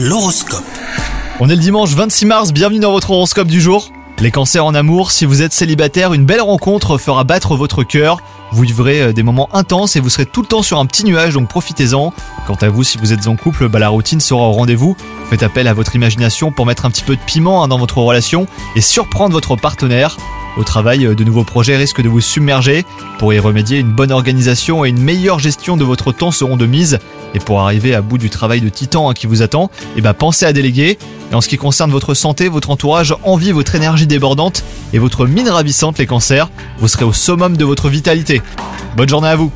L'horoscope. On est le dimanche 26 mars, bienvenue dans votre horoscope du jour. Les cancers en amour, si vous êtes célibataire, une belle rencontre fera battre votre cœur. Vous vivrez euh, des moments intenses et vous serez tout le temps sur un petit nuage, donc profitez-en. Quant à vous, si vous êtes en couple, bah, la routine sera au rendez-vous. Faites appel à votre imagination pour mettre un petit peu de piment hein, dans votre relation et surprendre votre partenaire. Au travail, euh, de nouveaux projets risquent de vous submerger. Pour y remédier, une bonne organisation et une meilleure gestion de votre temps seront de mise. Et pour arriver à bout du travail de titan hein, qui vous attend, eh ben pensez à déléguer. Et en ce qui concerne votre santé, votre entourage envie votre énergie débordante et votre mine ravissante les cancers. Vous serez au summum de votre vitalité. Bonne journée à vous